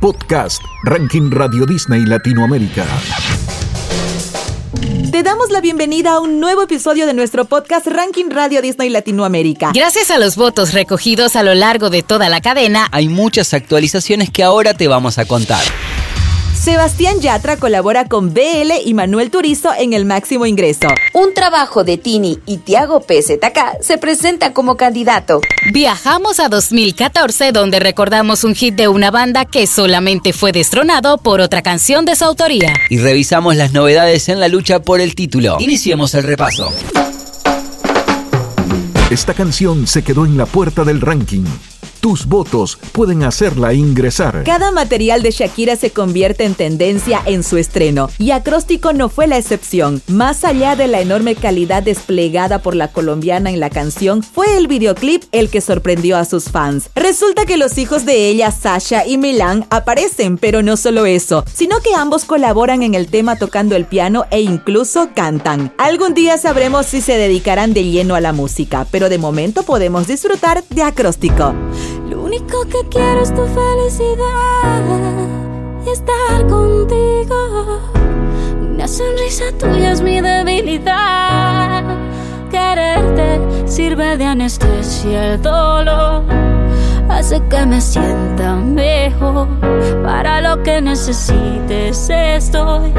Podcast Ranking Radio Disney Latinoamérica. Te damos la bienvenida a un nuevo episodio de nuestro podcast Ranking Radio Disney Latinoamérica. Gracias a los votos recogidos a lo largo de toda la cadena, hay muchas actualizaciones que ahora te vamos a contar. Sebastián Yatra colabora con BL y Manuel Turizo en El Máximo Ingreso. Un trabajo de Tini y Tiago PZK se presenta como candidato. Viajamos a 2014 donde recordamos un hit de una banda que solamente fue destronado por otra canción de su autoría. Y revisamos las novedades en la lucha por el título. Iniciemos el repaso. Esta canción se quedó en la puerta del ranking tus votos pueden hacerla ingresar. Cada material de Shakira se convierte en tendencia en su estreno y Acróstico no fue la excepción. Más allá de la enorme calidad desplegada por la colombiana en la canción, fue el videoclip el que sorprendió a sus fans. Resulta que los hijos de ella, Sasha y Milan, aparecen, pero no solo eso, sino que ambos colaboran en el tema tocando el piano e incluso cantan. Algún día sabremos si se dedicarán de lleno a la música, pero de momento podemos disfrutar de Acróstico. Único que quiero es tu felicidad y estar contigo. Una sonrisa tuya es mi debilidad. Quererte sirve de anestesia el dolor. Hace que me sienta mejor. Para lo que necesites estoy.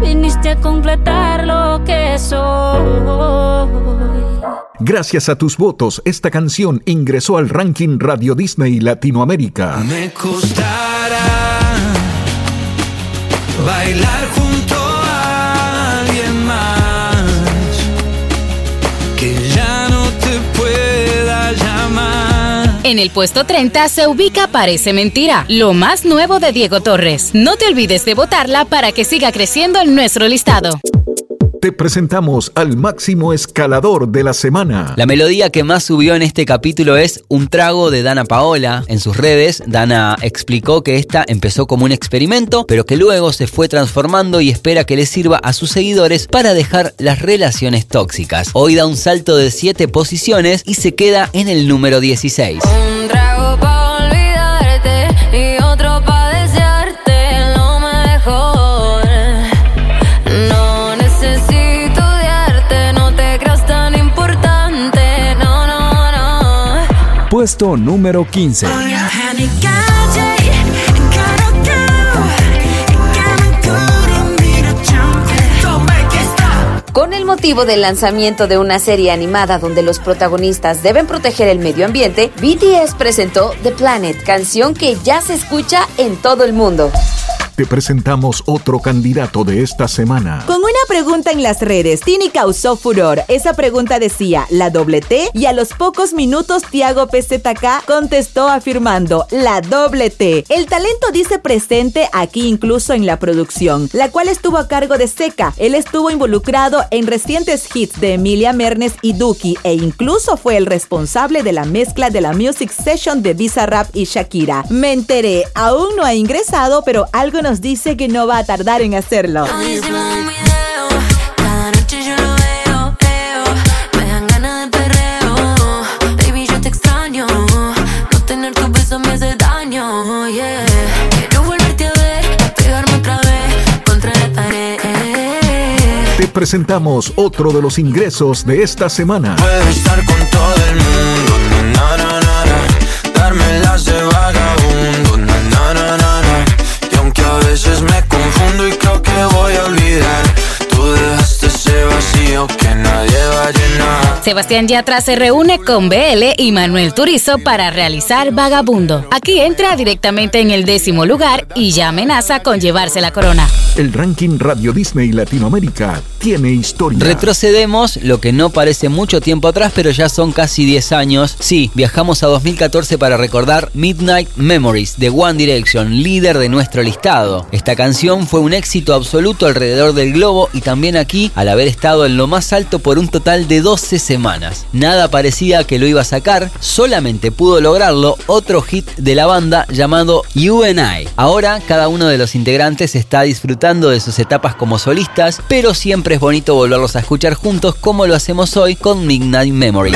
Viniste a completar lo que soy. Gracias a tus votos, esta canción ingresó al ranking Radio Disney Latinoamérica. Me costará bailar junto a alguien más que ya no te pueda llamar. En el puesto 30 se ubica Parece Mentira, lo más nuevo de Diego Torres. No te olvides de votarla para que siga creciendo en nuestro listado te presentamos al máximo escalador de la semana. La melodía que más subió en este capítulo es Un trago de Dana Paola. En sus redes, Dana explicó que esta empezó como un experimento, pero que luego se fue transformando y espera que le sirva a sus seguidores para dejar las relaciones tóxicas. Hoy da un salto de 7 posiciones y se queda en el número 16. Puesto número 15. Con el motivo del lanzamiento de una serie animada donde los protagonistas deben proteger el medio ambiente, BTS presentó The Planet, canción que ya se escucha en todo el mundo te presentamos otro candidato de esta semana. Con una pregunta en las redes, Tini causó furor. Esa pregunta decía, ¿la doble T? Y a los pocos minutos, Tiago PZK contestó afirmando, la doble T. El talento dice presente aquí incluso en la producción, la cual estuvo a cargo de Seca. Él estuvo involucrado en recientes hits de Emilia Mernes y Duki e incluso fue el responsable de la mezcla de la Music Session de Bizarrap y Shakira. Me enteré, aún no ha ingresado, pero algo nos dice que no va a tardar en hacerlo. Te presentamos otro de los ingresos de esta semana. Puedo estar con todo Sebastián Yatra se reúne con BL y Manuel Turizo para realizar Vagabundo. Aquí entra directamente en el décimo lugar y ya amenaza con llevarse la corona. El ranking Radio Disney Latinoamérica tiene historia. Retrocedemos lo que no parece mucho tiempo atrás, pero ya son casi 10 años. Sí, viajamos a 2014 para recordar Midnight Memories de One Direction, líder de nuestro listado. Esta canción fue un éxito absoluto alrededor del globo y también aquí al haber estado en lo más alto por un total de 12 semanas. Nada parecía que lo iba a sacar, solamente pudo lograrlo otro hit de la banda llamado You and I. Ahora cada uno de los integrantes está disfrutando de sus etapas como solistas, pero siempre es bonito volverlos a escuchar juntos como lo hacemos hoy con Midnight Memory.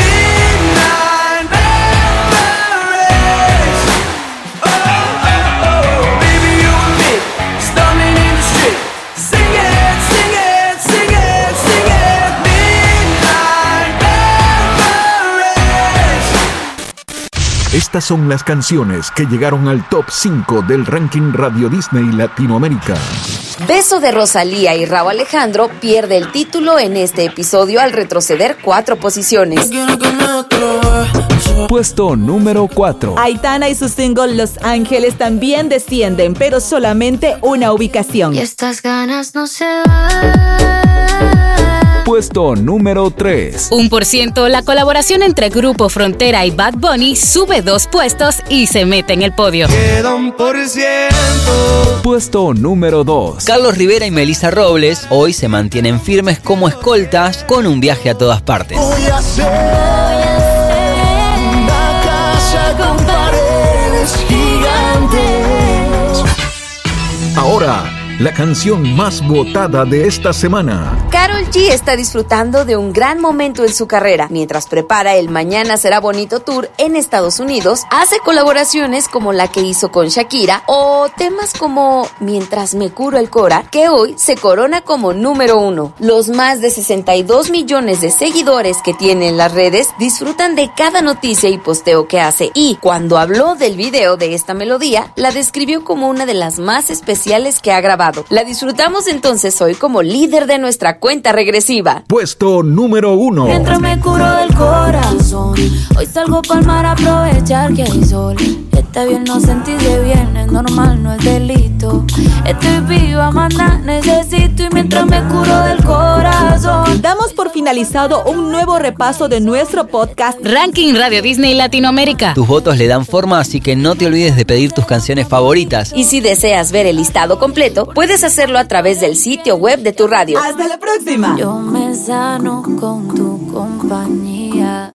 Estas son las canciones que llegaron al top 5 del ranking Radio Disney Latinoamérica. Beso de Rosalía y Raúl Alejandro pierde el título en este episodio al retroceder cuatro posiciones. Puesto número 4. Aitana y su single Los Ángeles también descienden, pero solamente una ubicación. Y estas ganas no se van. Puesto número 3. Un por ciento, la colaboración entre Grupo Frontera y Bad Bunny sube dos puestos y se mete en el podio. Puesto número 2. Carlos Rivera y Melissa Robles hoy se mantienen firmes como escoltas con un viaje a todas partes. Ahora, la canción más votada de esta semana. Carol G está disfrutando de un gran momento en su carrera. Mientras prepara el Mañana será bonito tour en Estados Unidos, hace colaboraciones como la que hizo con Shakira o temas como Mientras me curo el Cora, que hoy se corona como número uno. Los más de 62 millones de seguidores que tiene en las redes disfrutan de cada noticia y posteo que hace y cuando habló del video de esta melodía, la describió como una de las más especiales que ha grabado. La disfrutamos entonces hoy como líder de nuestra cuenta regresiva. Puesto número 1. Mientras me curo del corazón, hoy salgo pa'l mar a aprovechar que hay sol. Está bien no sentirse bien, es normal, no es delito. Estoy viva, manda, necesito y mientras me curo del corazón. Damos por finalizado un nuevo repaso de nuestro podcast Ranking Radio Disney Latinoamérica. Tus votos le dan forma, así que no te olvides de pedir tus canciones favoritas. Y si deseas ver el listado completo, puedes hacerlo a través del sitio web de tu radio. Hasta la próxima. Yo me sano con tu compañía.